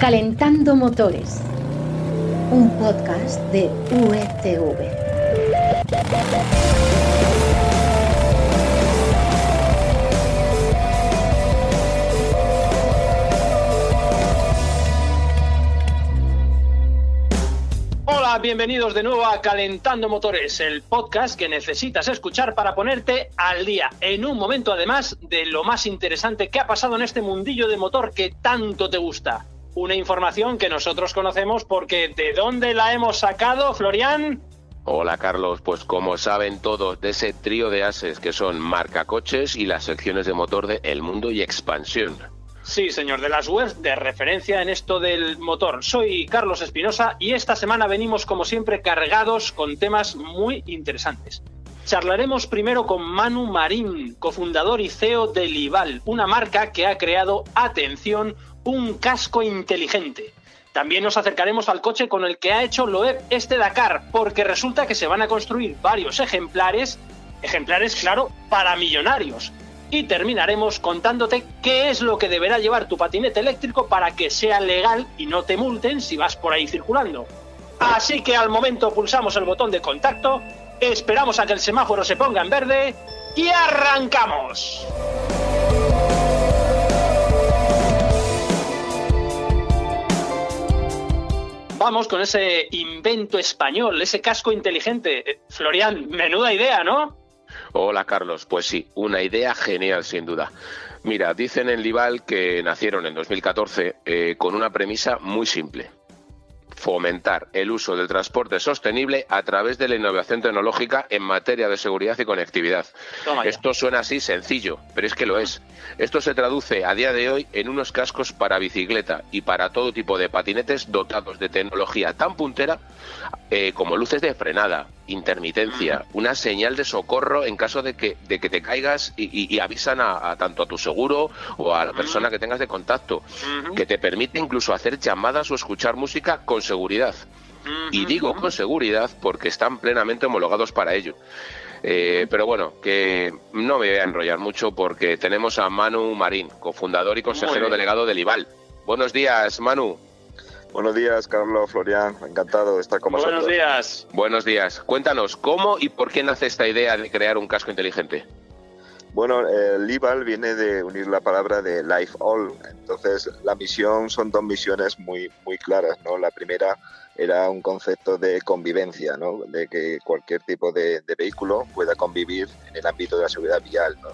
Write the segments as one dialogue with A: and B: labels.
A: Calentando Motores, un podcast de UETV.
B: Hola, bienvenidos de nuevo a Calentando Motores, el podcast que necesitas escuchar para ponerte al día, en un momento además de lo más interesante que ha pasado en este mundillo de motor que tanto te gusta. Una información que nosotros conocemos porque ¿de dónde la hemos sacado, Florian?
C: Hola Carlos, pues como saben todos de ese trío de ases que son marca coches y las secciones de motor de El Mundo y Expansión.
B: Sí, señor, de las webs de referencia en esto del motor. Soy Carlos Espinosa y esta semana venimos como siempre cargados con temas muy interesantes. Charlaremos primero con Manu Marín, cofundador y CEO de Lival, una marca que ha creado, atención, un casco inteligente. También nos acercaremos al coche con el que ha hecho Loeb este Dakar, porque resulta que se van a construir varios ejemplares, ejemplares, claro, para millonarios. Y terminaremos contándote qué es lo que deberá llevar tu patinete eléctrico para que sea legal y no te multen si vas por ahí circulando. Así que al momento pulsamos el botón de contacto, esperamos a que el semáforo se ponga en verde y arrancamos. Vamos con ese invento español, ese casco inteligente. Eh, Florian, menuda idea, ¿no?
C: Hola Carlos, pues sí, una idea genial sin duda. Mira, dicen en Lival que nacieron en 2014 eh, con una premisa muy simple fomentar el uso del transporte sostenible a través de la innovación tecnológica en materia de seguridad y conectividad. Esto suena así sencillo, pero es que lo es. Esto se traduce a día de hoy en unos cascos para bicicleta y para todo tipo de patinetes dotados de tecnología tan puntera eh, como luces de frenada, intermitencia, una señal de socorro en caso de que, de que te caigas y, avisan a, tanto a tu seguro o a la persona que tengas de contacto, que te permite incluso hacer llamadas o escuchar música con seguridad. Y digo con seguridad porque están plenamente homologados para ello. Eh, pero bueno, que no me voy a enrollar mucho porque tenemos a Manu Marín, cofundador y consejero delegado del IBAL. Buenos días, Manu.
D: Buenos días, Carlos, Florian. Encantado de estar con vosotros.
B: Buenos días.
C: Buenos días. Cuéntanos, ¿cómo y por qué nace esta idea de crear un casco inteligente?
D: Bueno, el IVAL viene de unir la palabra de Life All. Entonces, la misión son dos misiones muy, muy claras, ¿no? La primera era un concepto de convivencia, ¿no? De que cualquier tipo de, vehículo pueda convivir en el ámbito de la seguridad vial, ¿no?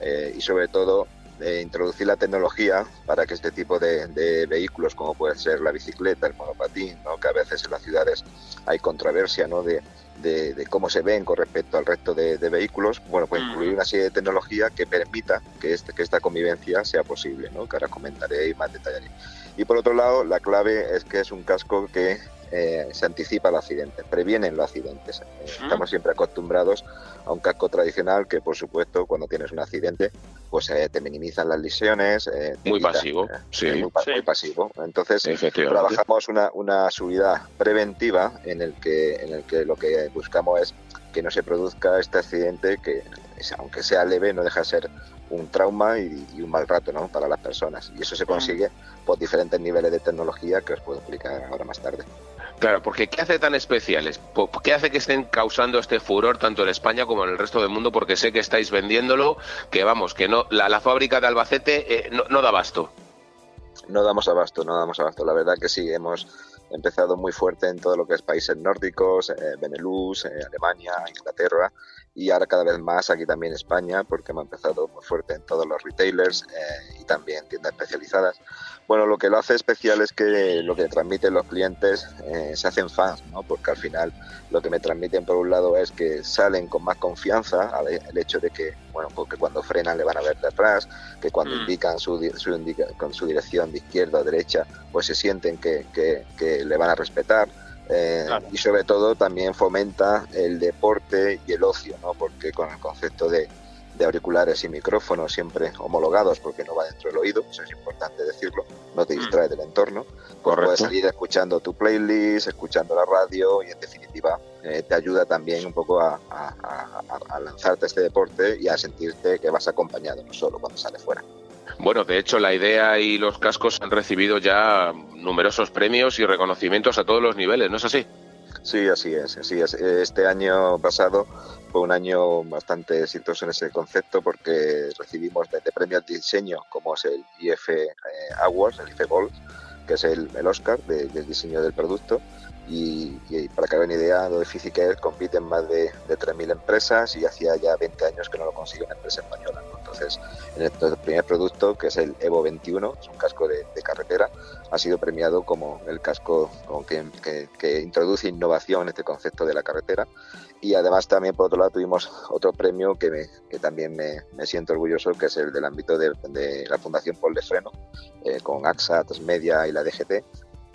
D: Eh, y sobre todo de introducir la tecnología para que este tipo de, vehículos, como puede ser la bicicleta, el monopatín, ¿no? que a veces en las ciudades hay controversia ¿no? de, cómo se ven con respecto al resto de, vehículos, bueno, pues incluir una serie de tecnología que permita que, este, que esta convivencia sea posible, ¿no? que ahora comentaré y más detallaré. Y por otro lado, la clave es que es un casco que eh, se anticipa el accidente, previenen los accidentes. Eh, estamos siempre acostumbrados a un casco tradicional que, por supuesto, cuando tienes un accidente, pues eh, te minimizan las lesiones.
C: muy pasivo, sí.
D: Muy, pasivo. Entonces, trabajamos una, una subida preventiva en el, que, en el que lo que buscamos es que no se produzca este accidente que, aunque sea leve, no deja de ser un trauma y, un mal rato ¿no? para las personas. Y eso se consigue por diferentes niveles de tecnología que os puedo explicar ahora más tarde.
C: Claro, porque ¿qué hace tan especiales? ¿Qué hace que estén causando este furor tanto en España como en el resto del mundo? Porque sé que estáis vendiéndolo, que vamos, que no la, fábrica de Albacete eh, no, da abasto.
D: No damos abasto, no damos abasto. La verdad que sí, hemos empezado muy fuerte en todo lo que es países nórdicos, eh, Benelux, eh, Alemania, Inglaterra y ahora cada vez más aquí también España porque hemos empezado muy fuerte en todos los retailers y también tiendas especializadas. Bueno, lo que lo hace especial es que lo que transmiten los clientes eh, se hacen fans, ¿no? Porque al final lo que me transmiten por un lado es que salen con más confianza el hecho de que, bueno, porque cuando frenan le van a ver de atrás, que cuando mm. indican su, con su dirección de izquierda o derecha, pues se sienten que, que, le van a respetar. Eh, y sobre todo también fomenta el deporte y el ocio, ¿no? Porque con el concepto de de auriculares y micrófonos siempre homologados porque no va dentro del oído, eso es importante decirlo, no te mm. distrae del entorno, pues puedes seguir escuchando tu playlist, escuchando la radio y en definitiva eh, te ayuda también un poco a, a, lanzarte a este deporte y a sentirte que vas acompañado, no solo cuando sales fuera.
C: Bueno, de hecho, la idea y los cascos han recibido ya numerosos premios y reconocimientos a todos los niveles, ¿no es así?
D: Sí, así es, así es. Este año pasado fue un año bastante exitoso en ese concepto porque recibimos desde premios de diseño como es el IF eh, Awards, el IF Gold, que es el, Oscar del diseño del producto, y, para que hagan idea, lo difícil que es, compiten más de, de 3.000 empresas y hacía ya 20 años que no lo consigue una empresa española. Entonces, en el, primer producto, que es el Evo 21, es un casco de, carretera, ha sido premiado como el casco que, introduce innovación en este concepto de la carretera. Y además también, por otro lado, tuvimos otro premio que, también me, siento orgulloso, que es el del ámbito de, la Fundación Paul de Freno, eh, con AXA, Media y la DGT,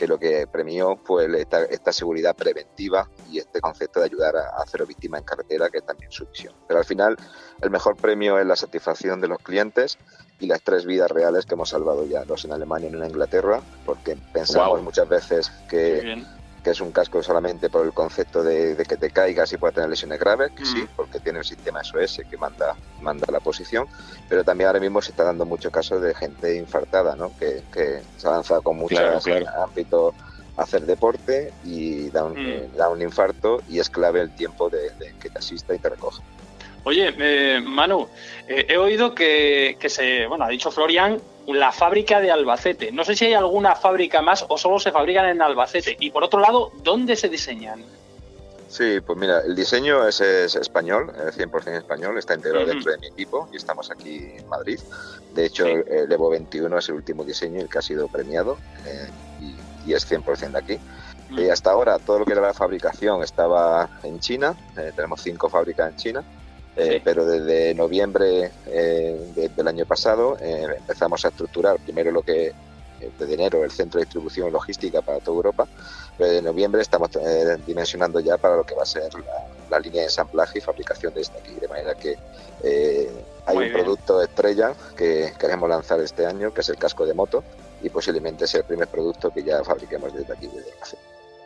D: que lo que premió fue esta, seguridad preventiva y este concepto de ayudar a, cero víctimas en carretera, que es también su visión. Pero al final, el mejor premio es la satisfacción de los clientes y las tres vidas reales que hemos salvado ya, dos en Alemania y una en Inglaterra, porque pensamos muchas veces que que es un casco solamente por el concepto de, que te caigas y puedas tener lesiones graves, que sí, mm. porque tiene un sistema SOS que manda, manda la posición, pero también ahora mismo se está dando mucho caso de gente infartada, ¿no? que, se ha lanzado con muchos ámbitos a hacer deporte y da un, mm. eh, da un infarto y es clave el tiempo de, que te asista y te recoja.
B: Oye, eh, Manu, eh, he oído que, que, se, bueno, ha dicho Florian la fábrica de Albacete. No sé si hay alguna fábrica más o solo se fabrican en Albacete. Y por otro lado, ¿dónde se diseñan?
D: Sí, pues mira, el diseño es, español, es 100% español, está integrado dentro de mi equipo y estamos aquí en Madrid. De hecho, el Evo 21 es el último diseño el que ha sido premiado eh, y, es 100% de aquí. Y hasta ahora todo lo que era la fabricación estaba en China, eh, tenemos cinco fábricas en China eh, pero desde noviembre eh, del año pasado eh, empezamos a estructurar primero lo que de enero el centro de distribución y logística para toda Europa, pero de noviembre estamos dimensionando ya para lo que va a ser la, línea de ensamblaje y fabricación desde aquí, de manera que hay un producto estrella que queremos lanzar este año, que es el casco de moto, y posiblemente sea el primer producto que ya fabriquemos desde aquí, desde casa.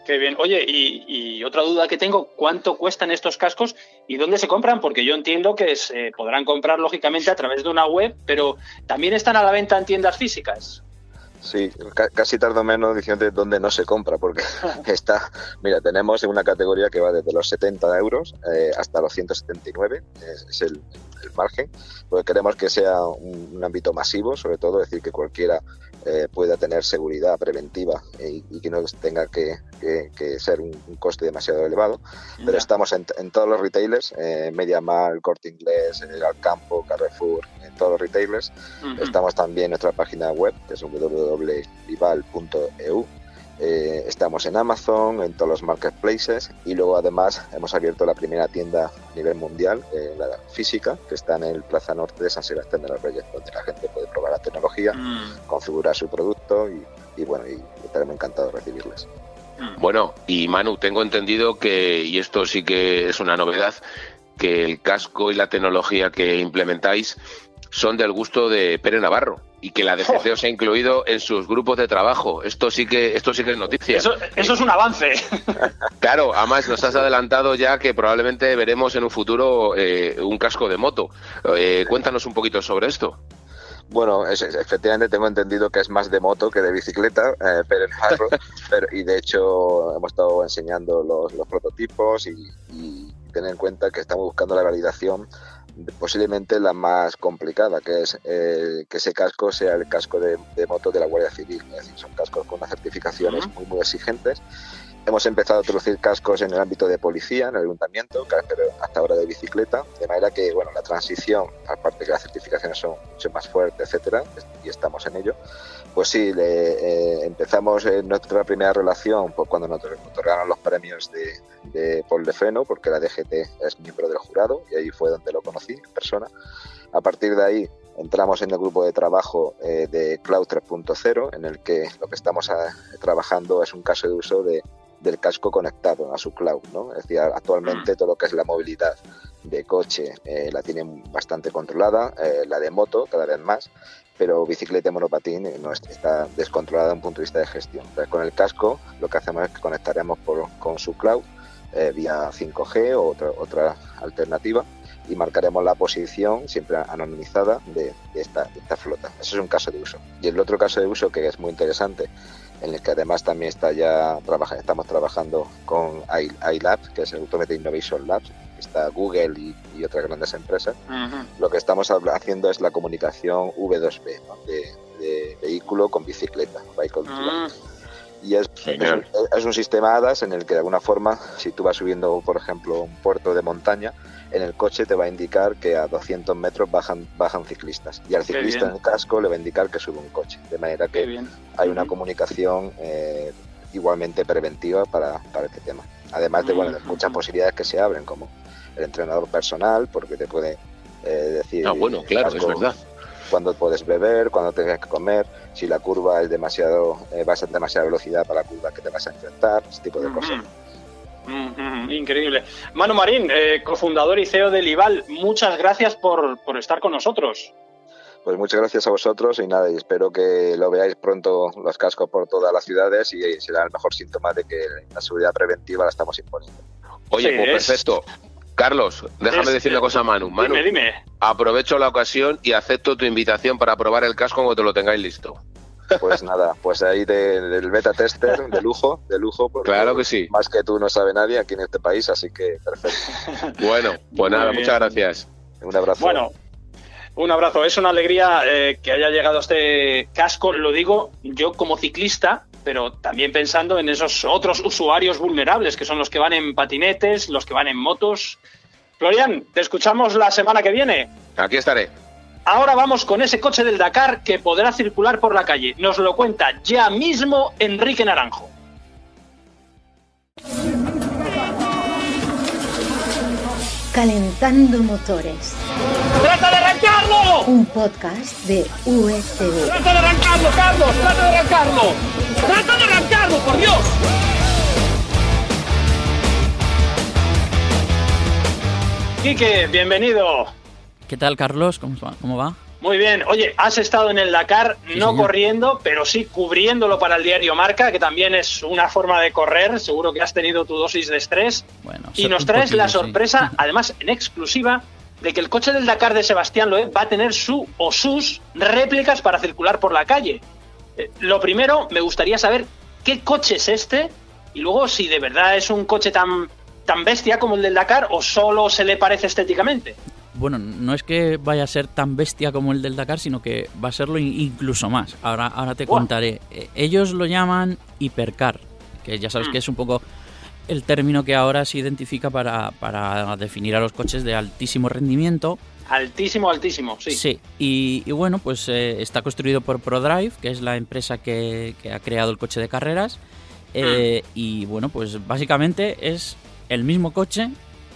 B: Qué bien. Oye, y, otra duda que tengo, ¿cuánto cuestan estos cascos y dónde se compran? Porque yo entiendo que se podrán comprar lógicamente a través de una web, pero también están a la venta en tiendas físicas.
D: Sí, casi tardo menos diciendo dónde no se compra, porque está, mira, tenemos una categoría que va desde los 70 euros eh, hasta los 179, es, el, margen, porque queremos que sea un, ámbito masivo, sobre todo, es decir, que cualquiera eh, pueda tener seguridad preventiva y, que no tenga que, ser un, coste demasiado elevado. Pero estamos en, todos los retailers, eh, MediaMarkt, Corte Inglés, el Alcampo, Carrefour, en todos los retailers. Estamos también en nuestra página web, que es www.vival.eu eh, estamos en Amazon, en todos los marketplaces y luego además hemos abierto la primera tienda a nivel mundial, eh, la física, que está en el Plaza Norte de San Sebastián de los Reyes, donde la gente puede tecnología, mm. configurar su producto y, bueno, y estaremos encantados de recibirles.
C: Mm. Bueno, y Manu, tengo entendido que, y esto sí que es una novedad, que el casco y la tecnología que implementáis son del gusto de Pere Navarro y que la DGC os ha incluido en sus grupos de trabajo. Esto sí que, esto sí que es noticia.
B: Eso, es un avance.
C: Claro, además nos has adelantado ya que probablemente veremos en un futuro eh, un casco de moto. Eh, cuéntanos un poquito sobre esto.
D: Bueno, efectivamente tengo entendido que es más de moto que de bicicleta, eh, pero en pero, y de hecho hemos estado enseñando los, prototipos y, y tener en cuenta que estamos buscando la validación posiblemente la más complicada, que es eh, que ese casco sea el casco de, moto de la Guardia Civil. Es decir, son cascos con unas certificaciones muy, muy exigentes. Hemos empezado a introducir cascos en el ámbito de policía, en el ayuntamiento, pero hasta ahora de bicicleta, de manera que bueno, la transición, aparte que las certificaciones son mucho más fuertes, etcétera, y estamos en ello, pues sí, eh, empezamos nuestra primera relación pues, cuando nos otorgaron los premios de, de Paul porque la DGT es miembro del jurado y ahí fue donde lo conocí en persona. A partir de ahí entramos en el grupo de trabajo eh, de Cloud 3.0, en el que lo que estamos eh, trabajando es un caso de uso de, del casco conectado a su cloud. ¿no? Es decir, actualmente mm. todo lo que es la movilidad de coche la tienen bastante controlada, la de moto cada vez más, pero bicicleta y monopatín no está descontrolada desde un punto de vista de gestión. con el casco lo que hacemos es que conectaremos por, con su cloud eh, vía 5G o otra, otra alternativa y marcaremos la posición, siempre anonimizada, de, esta, esta, flota. Ese es un caso de uso. Y el otro caso de uso que es muy interesante, en el que además también está ya trabaja, estamos trabajando con iLab, que es el Automated Innovation Labs, está Google y, otras grandes empresas. Lo que estamos haciendo es la comunicación V2B, de, vehículo con bicicleta, mm. Y es, es, un sistema HADAS en el que de alguna forma, si tú vas subiendo, por ejemplo, un puerto de montaña, en el coche te va a indicar que a 200 metros bajan, bajan ciclistas. Y al ciclista en el casco le va a indicar que sube un coche. De manera que hay una comunicación eh, igualmente preventiva para, para, este tema. Además de, bueno, muchas posibilidades que se abren, como el entrenador personal, porque te puede eh, decir...
C: Ah, bueno, claro, es verdad.
D: Cuándo puedes beber, cuándo tienes que comer, si la curva es demasiado, eh, vas a demasiada velocidad para la curva que te vas a enfrentar, ese tipo de cosas.
B: Increíble. Manu Marín, eh, cofundador y CEO de Lival, muchas gracias por, por, estar con nosotros.
D: Pues muchas gracias a vosotros y nada, y espero que lo veáis pronto los cascos por todas las ciudades y será el mejor síntoma de que la seguridad preventiva la estamos imponiendo.
C: Oye, pues perfecto. Carlos, déjame decir una cosa a Manu. Manu,
B: dime, dime.
C: aprovecho la ocasión y acepto tu invitación para probar el casco cuando te lo tengáis listo.
D: Pues nada, pues ahí del beta tester, de lujo, de lujo.
C: Claro que sí.
D: Más que tú no sabe nadie aquí en este país, así que perfecto.
C: bueno, pues nada, muchas gracias.
D: Un abrazo.
B: Bueno, un abrazo. Es una alegría eh, que haya llegado este casco. Lo digo yo como ciclista, pero también pensando en esos otros usuarios vulnerables, que son los que van en patinetes, los que van en motos. Florian, te escuchamos la semana que viene.
C: Aquí estaré.
B: Ahora vamos con ese coche del Dakar que podrá circular por la calle. Nos lo cuenta ya mismo Enrique Naranjo.
A: Calentando motores.
B: ¡Trata de arrancarlo!
A: Un podcast de USV.
B: ¡Trata de arrancarlo, Carlos! ¡Trata de arrancarlo! ¡Trata de arrancarlo, por Dios! Quique, bienvenido.
E: ¿Qué tal, Carlos? ¿Cómo va? ¿Cómo va?
B: Muy bien. Oye, has estado en el Dakar, no corriendo, pero sí cubriéndolo para el diario Marca, que también es una forma de correr. Seguro que has tenido tu dosis de estrés. Bueno, y nos traes la sorpresa, además en exclusiva, de que el coche del Dakar de Sebastián Loeb va a tener su o sus réplicas para circular por la calle. Eh, lo primero, me gustaría saber qué coche es este y luego si de verdad es un coche tan, tan bestia como el del Dakar o solo se le parece estéticamente
E: bueno, no es que vaya a ser tan bestia como el del Dakar, sino que va a serlo incluso más. Ahora, ahora te contaré. Eh, ellos lo llaman hipercar, que ya sabes mm. que es un poco el término que ahora se identifica para, para definir a los coches de altísimo rendimiento.
B: Altísimo, altísimo, sí.
E: Sí, y, bueno, pues eh, está construido por ProDrive, que es la empresa que, ha creado el coche de carreras. Eh, mm. Y bueno, pues básicamente es el mismo coche,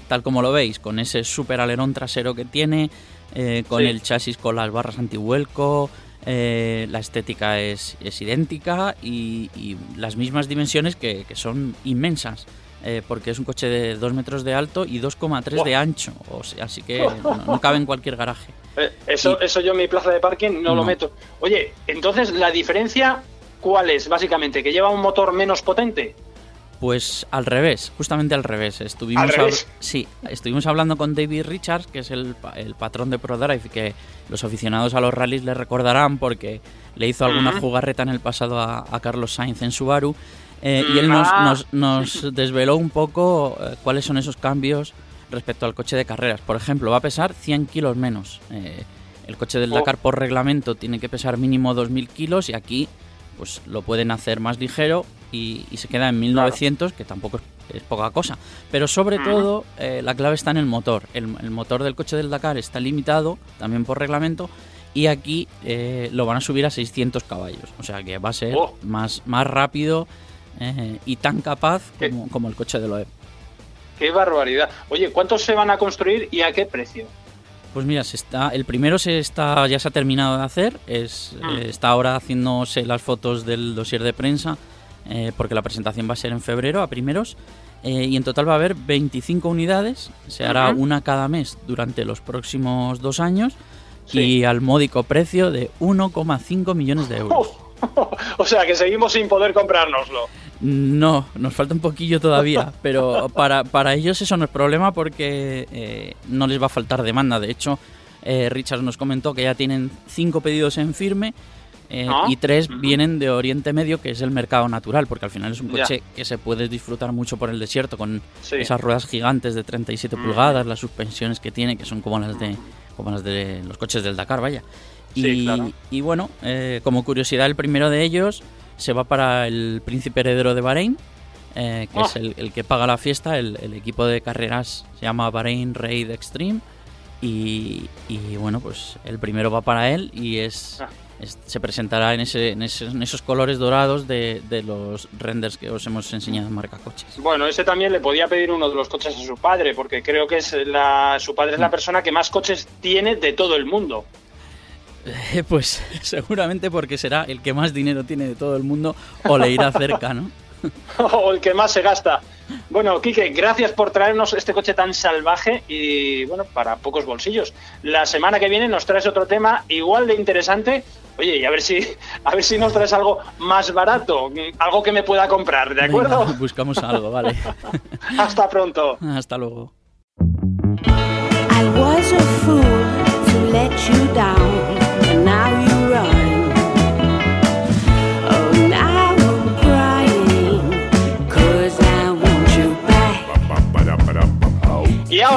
E: tal como lo veis, con ese super alerón trasero que tiene, eh, con el chasis con las barras antivuelco, eh, la estética es, idéntica y, las mismas dimensiones que, son inmensas. Eh, porque es un coche de 2 metros de alto y 2,3 de ancho, o sea, así que no, cabe en cualquier garaje.
B: eso, eso yo en mi plaza de parking no, lo meto. Oye, entonces la diferencia, ¿cuál es? Básicamente, que lleva un motor menos potente.
E: Pues al revés, justamente al revés. Estuvimos sí, estuvimos hablando con David Richards, que es el, patrón de ProDrive, que los aficionados a los rallies le recordarán porque le hizo alguna jugarreta en el pasado a, Carlos Sainz en Subaru. Eh, y él nos, ah. nos, desveló un poco eh, cuáles son esos cambios respecto al coche de carreras. Por ejemplo, va a pesar 100 kilos menos. Eh, el coche del oh. Dakar por reglamento tiene que pesar mínimo 2.000 kilos y aquí pues lo pueden hacer más ligero y, se queda en 1900, que tampoco es, poca cosa. Pero sobre todo, eh, la clave está en el motor. El, motor del coche del Dakar está limitado, también por reglamento, y aquí eh, lo van a subir a 600 caballos. O sea que va a ser oh. más, más rápido eh, y tan capaz como, el coche de Loeb.
B: ¡Qué barbaridad! Oye, ¿cuántos se van a construir y a qué precio?
E: Pues mira, se está, el primero se está, ya se ha terminado de hacer, es, mm. está ahora haciéndose las fotos del dossier de prensa eh, porque la presentación va a ser en febrero a primeros. Eh, y en total va a haber 25 unidades, se hará una cada mes durante los próximos dos años y al módico precio de 1,5 millones de euros.
B: o sea que seguimos sin poder comprárnoslo.
E: No, nos falta un poquillo todavía, pero para, para ellos eso no es problema porque eh, no les va a faltar demanda. De hecho, eh, Richard nos comentó que ya tienen cinco pedidos en firme eh, y tres vienen de Oriente Medio, que es el mercado natural, porque al final es un
B: Ya.
E: coche que se puede disfrutar mucho por el desierto con
B: Sí.
E: esas ruedas gigantes de 37
B: Ujú.
E: pulgadas, las suspensiones que tiene, que son como las de como las de los coches del Dakar, vaya. Y,
B: Sí, claro.
E: y bueno, eh, como curiosidad, el primero de ellos se va para el príncipe heredero de Bahrein, eh, que es el, el que paga la fiesta. El, el equipo de carreras se llama Bahrein Raid Extreme. Y, y, bueno, pues el primero va para él y es,
B: Ah.
E: Se presentará en, ese, en, ese- en esos colores dorados de, de los renders que os hemos enseñado en marca coches.
B: Bueno, ese también le podía pedir uno de los coches a su padre, porque creo que es la, su padre es la persona que más coches tiene de todo el mundo.
E: Eh, Pues seguramente porque será el que más dinero tiene de todo el mundo o le irá cerca, ¿no?
B: o el que más se gasta. Bueno, Quique, gracias por traernos este coche tan salvaje y, bueno, para pocos bolsillos. La semana que viene nos traes otro tema igual de interesante. Oye, y a ver si, a ver si nos traes algo más barato, algo que me pueda comprar, ¿de acuerdo?
E: Venga, buscamos algo, vale.
B: Hasta pronto.
E: Hasta luego.
F: I was a fool to let you down,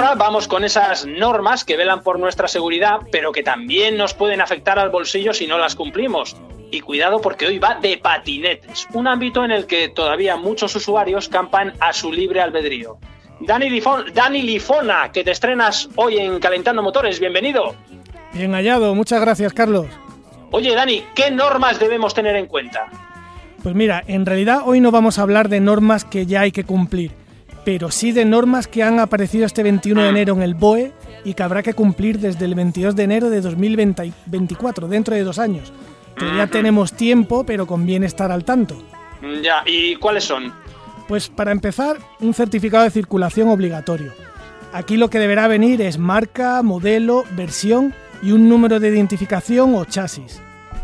B: ahora vamos con esas normas que velan por nuestra seguridad, pero que también nos pueden afectar al bolsillo si no las cumplimos. Y cuidado porque hoy va de patinetes, un ámbito en el que todavía muchos usuarios campan a su libre albedrío. Dani, Lifon- Dani Lifona, que te estrenas hoy en Calentando Motores, bienvenido.
G: Bien hallado, muchas gracias Carlos.
B: Oye Dani, ¿qué normas debemos tener en cuenta?
G: Pues mira, en realidad hoy no vamos a hablar de normas que ya hay que cumplir, pero sí de normas que han aparecido este 21 de enero en el BOE y que habrá que cumplir desde el 22 de enero de 2024, dentro de dos años. Todavía tenemos tiempo, pero conviene estar al tanto.
B: Ya, ¿y cuáles son?
G: Pues para empezar, un certificado de circulación obligatorio. Aquí lo que deberá venir es marca, modelo, versión y un número de identificación o chasis.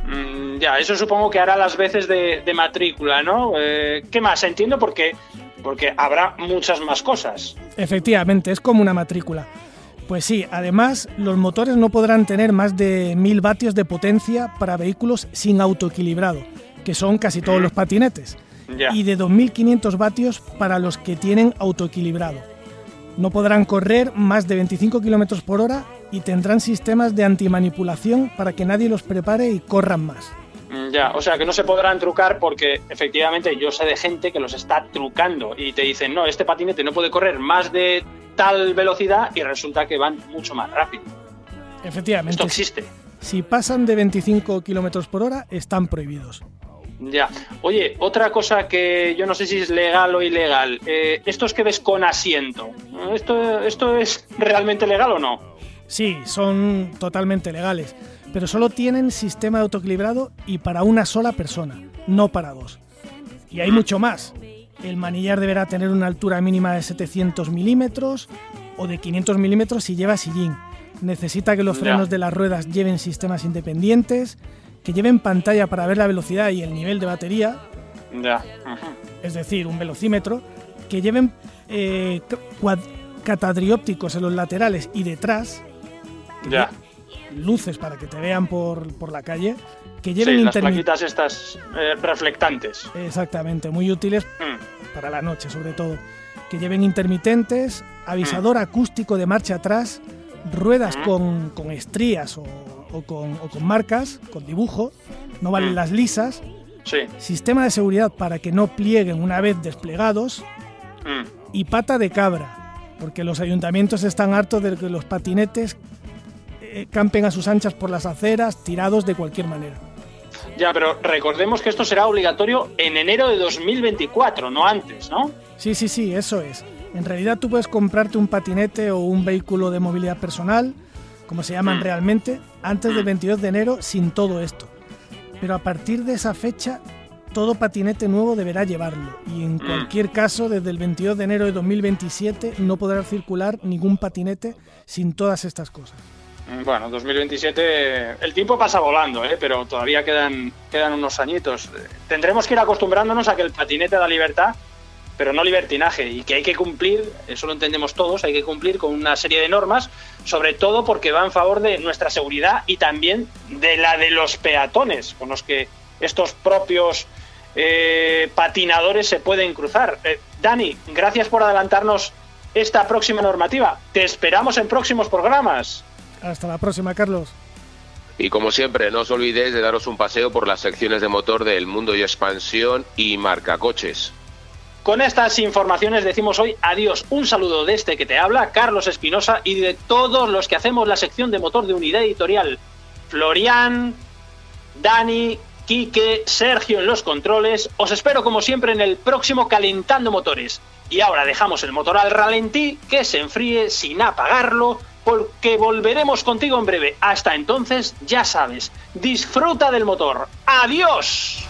B: Mm, ya, eso supongo que hará las veces de, de matrícula, ¿no? Eh, ¿Qué más? Entiendo porque, porque habrá muchas más cosas.
G: Efectivamente, es como una matrícula. Pues sí, además los motores no podrán tener más de 1000 vatios de potencia para vehículos sin autoequilibrado, que son casi todos los patinetes, y de 2500 vatios para los que tienen autoequilibrado. No podrán correr más de 25 km por hora y tendrán sistemas de antimanipulación para que nadie los prepare y corran más.
B: Mm, Ya, o sea que no se podrán trucar porque efectivamente yo sé de gente que los está trucando y te dicen, no, este patinete no puede correr más de tal velocidad y resulta que van mucho más rápido.
G: Efectivamente,
B: Esto existe.
G: si pasan de 25 km por hora están prohibidos.
B: Ya. Oye, otra cosa que yo no sé si es legal o ilegal. Eh, estos que ves con asiento. ¿Esto, ¿Esto es realmente legal o no?
G: Sí, son totalmente legales, pero solo tienen sistema de autoequilibrado y para una sola persona, no para dos. Y hay mucho más. El manillar deberá tener una altura mínima de 700 milímetros o de 500 milímetros si lleva sillín. Necesita que los frenos de las ruedas lleven sistemas independientes, que lleven pantalla para ver la velocidad y el nivel de batería,
B: Ya.
G: Es decir, un velocímetro, que lleven eh, catadriópticos en los laterales y detrás,
B: Ya.
G: Luces para que te vean por, por la calle, que
B: Sí,
G: lleven
B: las
G: intermi-
B: plaquitas estas eh, reflectantes.
G: Exactamente, muy útiles
B: Mm.
G: para la noche sobre todo. Que lleven intermitentes, avisador
B: Mm.
G: acústico de marcha atrás, ruedas con, con estrías o, o con, o con marcas, con dibujo, no valen
B: Mm.
G: las lisas,
B: Sí.
G: sistema de seguridad para que no plieguen una vez desplegados
B: Mm.
G: y pata de cabra, porque los ayuntamientos están hartos de que los patinetes eh, campen a sus anchas por las aceras, tirados de cualquier manera.
B: Ya, pero recordemos que esto será obligatorio en enero de 2024, no antes, ¿no?
G: Sí, sí, sí, eso es. En realidad tú puedes comprarte un patinete o un vehículo de movilidad personal, como se llaman
B: Mm.
G: realmente, antes del 22 de enero sin todo esto. Pero a partir de esa fecha, todo patinete nuevo deberá llevarlo. Y en
B: Mm.
G: cualquier caso, desde el 22 de enero de 2027 no podrá circular ningún patinete sin todas estas cosas.
B: Bueno, 2027, el tiempo pasa volando, ¿eh? pero todavía quedan, quedan unos añitos. Tendremos que ir acostumbrándonos a que el patinete da libertad, pero no libertinaje, y que hay que cumplir, eso lo entendemos todos, hay que cumplir con una serie de normas, sobre todo porque va en favor de nuestra seguridad y también de la de los peatones, con los que estos propios eh, patinadores se pueden cruzar. Eh, Dani, gracias por adelantarnos esta próxima normativa. Te esperamos en próximos programas.
G: Hasta la próxima, Carlos.
C: Y como siempre, no os olvidéis de daros un paseo por las secciones de motor del Mundo y Expansión y Marca Coches.
B: Con estas informaciones decimos hoy adiós. Un saludo de este que te habla, Carlos Espinosa, y de todos los que hacemos la sección de motor de unidad editorial. Florian, Dani, Quique, Sergio en los controles. Os espero como siempre en el próximo Calentando Motores. Y ahora dejamos el motor al ralentí, que se enfríe sin apagarlo porque volveremos contigo en breve. Hasta entonces, ya sabes, disfruta del motor. ¡Adiós!